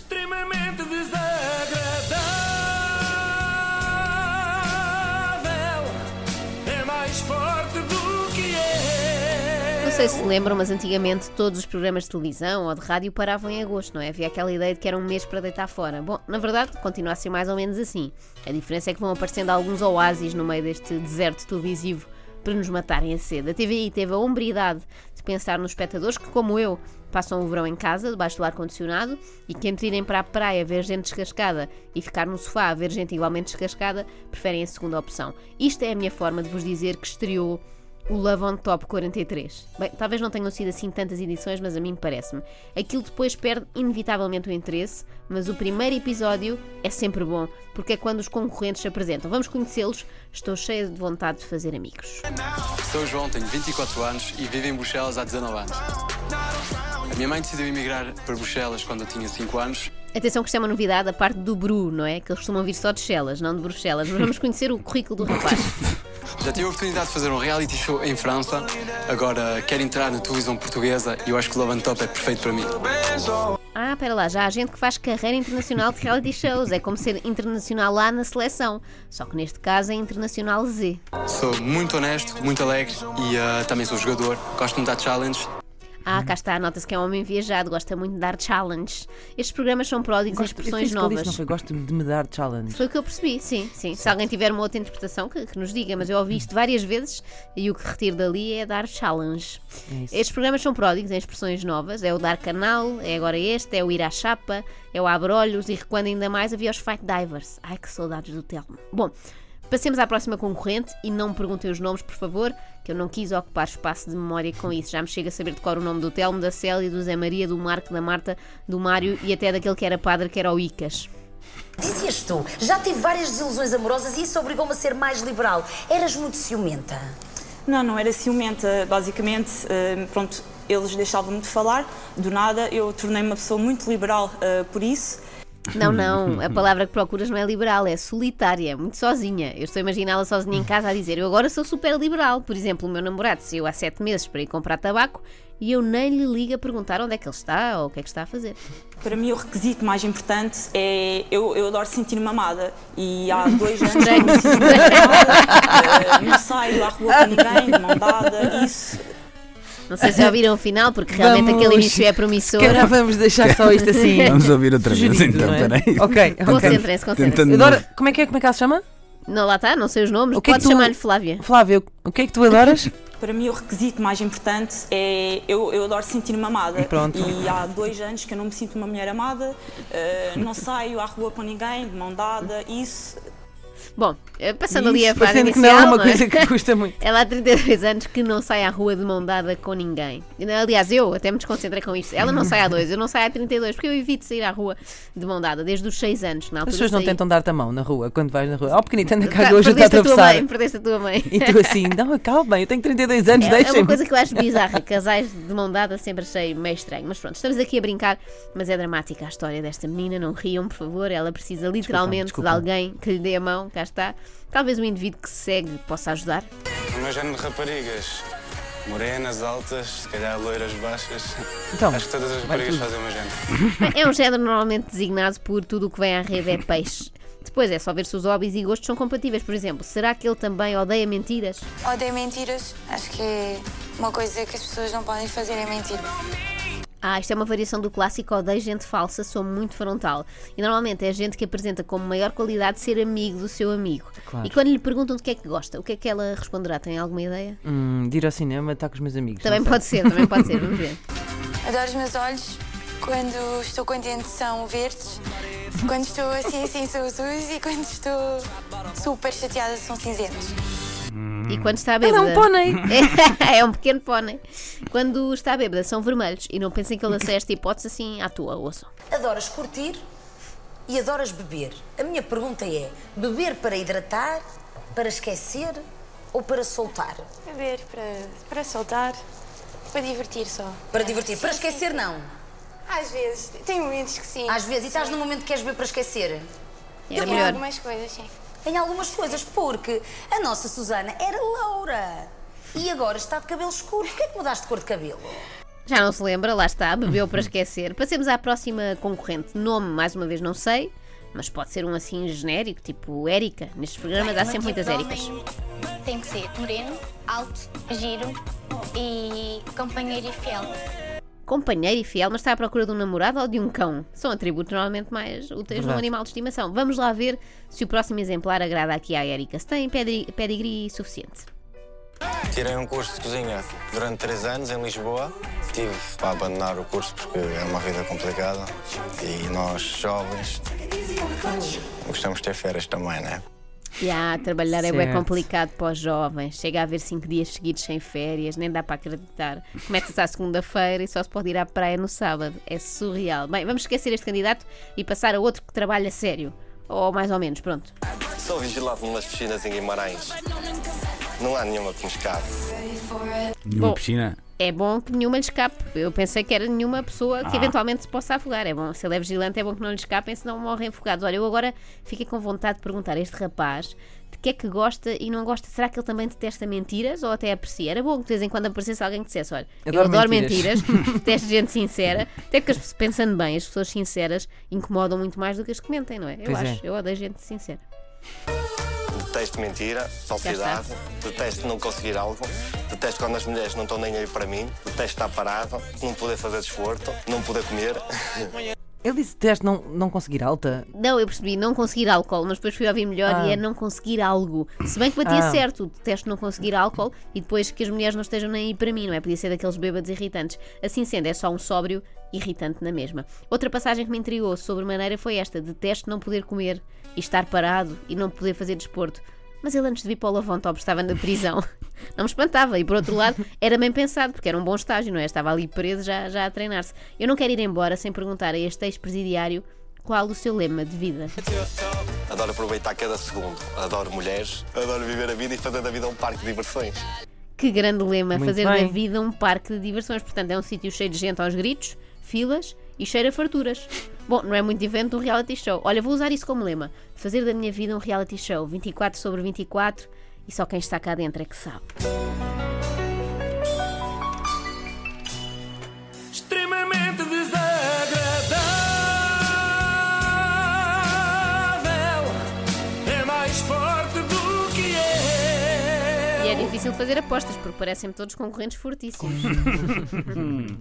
extremamente desagradável. É mais forte do que é. Não sei se lembram, mas antigamente todos os programas de televisão ou de rádio paravam em agosto, não é? Havia aquela ideia de que era um mês para deitar fora. Bom, na verdade, continua a ser mais ou menos assim. A diferença é que vão aparecendo alguns oásis no meio deste deserto televisivo para nos matarem a sede. A TVI teve a hombridade de pensar nos espectadores que, como eu, passam o verão em casa, debaixo do ar-condicionado, e que entre irem para a praia ver gente descascada e ficar no sofá a ver gente igualmente descascada, preferem a segunda opção. Isto é a minha forma de vos dizer que estreou o Love on Top 43. Bem, talvez não tenham sido assim tantas edições, mas a mim parece-me. Aquilo depois perde inevitavelmente o interesse, mas o primeiro episódio é sempre bom, porque é quando os concorrentes se apresentam. Vamos conhecê-los. Estou cheia de vontade de fazer amigos. Sou João, tenho 24 anos e vivo em Bruxelas há 19 anos. A minha mãe decidiu emigrar para Bruxelas quando eu tinha 5 anos. Atenção que isto é uma novidade, a parte do Bru, não é? Que eles costumam vir só de Chelas, não de Bruxelas. Mas vamos conhecer o currículo do rapaz. Já tive a oportunidade de fazer um reality show em França. Agora quero entrar na televisão portuguesa e eu acho que o Love and Top é perfeito para mim. Ah, pera lá, já há gente que faz carreira internacional de reality shows. É como ser internacional lá na seleção. Só que neste caso é internacional Z. Sou muito honesto, muito alegre e ah, também sou jogador. Gosto muito de dar challenge. Ah, cá está, nota-se que é um homem viajado, gosta muito de dar challenge. Estes programas são pródigos em expressões novas. Não foi, gosto de me dar challenge. Foi o que eu percebi, sim, sim. Se alguém tiver uma outra interpretação, que, que nos diga, mas eu ouvi isto várias vezes e o que retiro dali é dar challenge. É. Estes programas são pródigos em expressões novas, é o dar canal, é agora este, é o ir à chapa, é o abre olhos e recuando ainda mais havia os Fight Divers. Ai que saudades do Telmo. Bom, passemos à próxima concorrente e não me perguntem os nomes, por favor, que eu não quis ocupar espaço de memória com isso. Já me chega a saber de cor o nome do Telmo, da Célia, do Zé Maria, do Marco, da Marta, do Mário e até daquele que era padre, que era o Icas. Dizias tu, já tive várias desilusões amorosas e isso obrigou-me a ser mais liberal. Eras muito ciumenta. Não, não era ciumenta. Basicamente, eh, pronto, eles deixavam-me de falar. Do nada, eu tornei-me uma pessoa muito liberal eh, por isso. Não, não, a palavra que procuras não é liberal, é solitária, muito sozinha. Eu estou a imaginá-la sozinha em casa a dizer: Eu agora sou super liberal. Por exemplo, o meu namorado saiu há sete meses para ir comprar tabaco e eu nem lhe ligo a perguntar onde é que ele está ou o que é que está a fazer. Para mim, o requisito mais importante é. Eu, eu adoro sentir-me amada. E há dois anos Estranho. não me sinto amada. Não saio à rua com ninguém, de mão dada. Isso. Não sei se já ouviram o final, porque realmente Vamos. aquele início é promissor. Calhar vamos deixar só isto assim. Vamos ouvir outra vez sugerido, então, é? peraí. Ok, ok. Concentrem-se, concentrem-se. Adoro, como é que é? Como é que ela se chama? Não, lá está, não sei os nomes. O que é tu- chamar-lhe Flávia. Flávia, o que é que tu adoras? Para mim, o requisito mais importante é. Eu, eu adoro sentir-me amada. Pronto. E há dois anos que eu não me sinto uma mulher amada. eh, não saio à rua com ninguém, de mão dada. Isso. Bom, eh, passando ali a Isso, frase parecendo que inicial, não é uma não coisa que custa muito. Ela há 32 anos que não sai à rua de mão dada com ninguém. Aliás, eu até me desconcentrei com isto. Ela não sai há dois, eu não saio há 32, porque eu evito sair à rua de mão dada desde os 6 anos. As pessoas não tentam dar-te a mão na rua, quando vais na rua. Oh, pequenita, anda cá, Tá, hoje está a atravessar. mãe, perdeste a tua mãe. E tu assim, não, calma, eu tenho 32 anos, É, é uma coisa que eu acho bizarra. Casais de mão dada sempre achei meio estranho. Mas pronto, estamos aqui a brincar, mas é dramática a história desta menina. Não riam, por favor. Ela precisa literalmente desculpa. de alguém que lhe dê a mão. Cá está. Talvez o indivíduo que se segue possa ajudar. O meu género de raparigas. Morenas, altas, se calhar loiras, baixas. Então, Acho que todas as raparigas tudo. fazem o meu género. É um género normalmente designado por tudo o que vem à rede é peixe. Depois é só ver se os hobbies e gostos são compatíveis. Por exemplo, será que ele também odeia mentiras? Odeio mentiras. Acho que é uma coisa que as pessoas não podem fazer é mentir. Ah, isto é uma variação do clássico odeio gente falsa, sou muito frontal. E normalmente é gente que apresenta como maior qualidade ser amigo do seu amigo. Claro. E quando lhe perguntam de que é que gosta, o que é que ela responderá? Tem alguma ideia? Hum, de ir ao cinema, estar com os meus amigos. Também pode ser, também pode ser, vamos ver. Adoro os meus olhos. Quando estou contente são verdes. Quando estou assim, assim são azuis. E quando estou super chateada são cinzentos. E quando está Ela é bêbada. um pônei. é um pequeno pônei. Quando está bêbada são vermelhos. E não pensem que ele lancei esta hipótese assim à toa, ouçam. Adoras curtir e adoras beber. A minha pergunta é: beber para hidratar, para esquecer ou para soltar? Beber para, para soltar, para divertir só. Para divertir. Para Sim, sim, esquecer, sim. não. Às vezes. Tem momentos que sim. Às vezes. E estás Sim. num momento que queres beber para esquecer? Tem melhor. algumas coisas, sim. Em algumas coisas, porque a nossa Susana era loura e agora está de cabelo escuro. Porquê é que mudaste de cor de cabelo? Já não se lembra, lá está, bebeu para esquecer. Passemos à próxima concorrente. Nome, mais uma vez, não sei, mas pode ser um assim genérico, tipo Érica. Nestes programas há sempre muitas Éricas. Tem que ser moreno, alto, giro e companheiro e fiel. Companheiro e fiel, mas está à procura de um namorado ou de um cão? São atributos normalmente mais úteis num animal de estimação. Vamos lá ver se o próximo exemplar agrada aqui à Érica. Se tem pedi- pedigree suficiente. Tirei um curso de cozinha durante três anos em Lisboa. Tive para abandonar o curso porque é uma vida complicada e nós, jovens, gostamos de ter férias também, né? Já, trabalhar é bem Certo. complicado para os jovens. Chega a haver cinco dias seguidos sem férias, nem dá para acreditar. Começa-se à segunda-feira e só se pode ir à praia no sábado. É surreal. Bem, vamos esquecer este candidato e passar a outro que trabalha sério. Ou mais ou menos, pronto. Sou vigilado numas piscinas em Guimarães. Não há nenhuma que me escape. Numa Bom. piscina. É bom que nenhuma lhe escape. Eu pensei que era nenhuma pessoa que Ah. eventualmente se possa afogar. É bom, se ele é vigilante, é bom que não lhe escapem, senão morrem afogados. Olha, eu agora fiquei com vontade de perguntar a este rapaz de que é que gosta e não gosta. Será que ele também detesta mentiras ou até aprecia? Era bom que de vez em quando aparecesse alguém que dissesse: Olha, eu Adoro adoro mentiras." mentiras, detesto gente sincera. Até porque, as- pensando bem, as pessoas sinceras incomodam muito mais do que as que mentem, não é? Eu Pois é. acho. Eu odeio gente sincera. Detesto mentira, falsidade, detesto não conseguir algo, detesto quando as mulheres não estão nem aí para mim, detesto estar parado, não poder fazer desporto, não poder comer. Ele disse teste não, não conseguir alta. Não, eu percebi não conseguir álcool, mas depois fui ouvir melhor Ah. e é não conseguir algo. Se bem que batia Ah. certo, detesto não conseguir álcool e depois que as mulheres não estejam nem aí para mim, não é? Podia ser daqueles bêbados irritantes. Assim sendo, é só um sóbrio irritante na mesma. Outra passagem que me intrigou sobre maneira foi esta: detesto não poder comer e estar parado e não poder fazer desporto. Mas ele antes de vir para o Lavon-Top estava na prisão. Não me espantava. E por outro lado, era bem pensado, porque era um bom estágio, não é? Estava ali preso já, já a treinar-se. Eu não quero ir embora sem perguntar a este ex-presidiário qual o seu lema de vida. Adoro aproveitar cada segundo, adoro mulheres, adoro viver a vida e fazer da vida um parque de diversões. Que grande lema, Muito fazer da bem. vida um parque de diversões. Portanto, é um sítio cheio de gente aos gritos, filas e cheira a farturas. Bom, não é muito diferente de um reality show. Olha, vou usar isso como lema. Fazer da minha vida um reality show. 24 sobre 24 e só quem está cá dentro é que sabe. extremamente desagradável. É mais forte do que é. E é difícil fazer apostas porque parecem todos concorrentes fortíssimos.